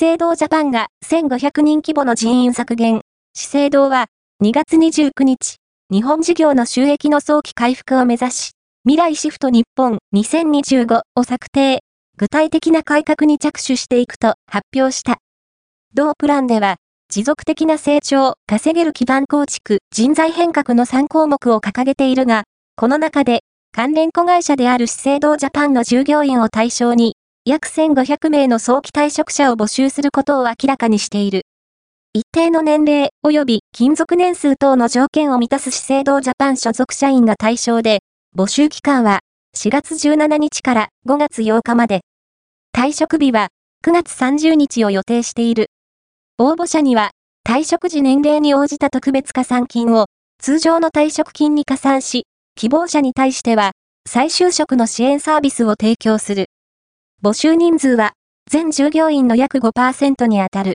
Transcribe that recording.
資生堂ジャパンが1500人規模の人員削減。資生堂は2月29日、日本事業の収益の早期回復を目指し、未来シフト日本2025を策定、具体的な改革に着手していくと発表した。同プランでは、持続的な成長、稼げる基盤構築、人材変革の3項目を掲げているが、この中で、関連子会社である資生堂ジャパンの従業員を対象に、約1500名の早期退職者を募集することを明らかにしている。一定の年齢及び勤続年数等の条件を満たす資生堂ジャパン所属社員が対象で、募集期間は4月17日から5月8日まで。退職日は9月30日を予定している。応募者には退職時年齢に応じた特別加算金を通常の退職金に加算し、希望者に対しては再就職の支援サービスを提供する。募集人数は全従業員の約5%に当たる。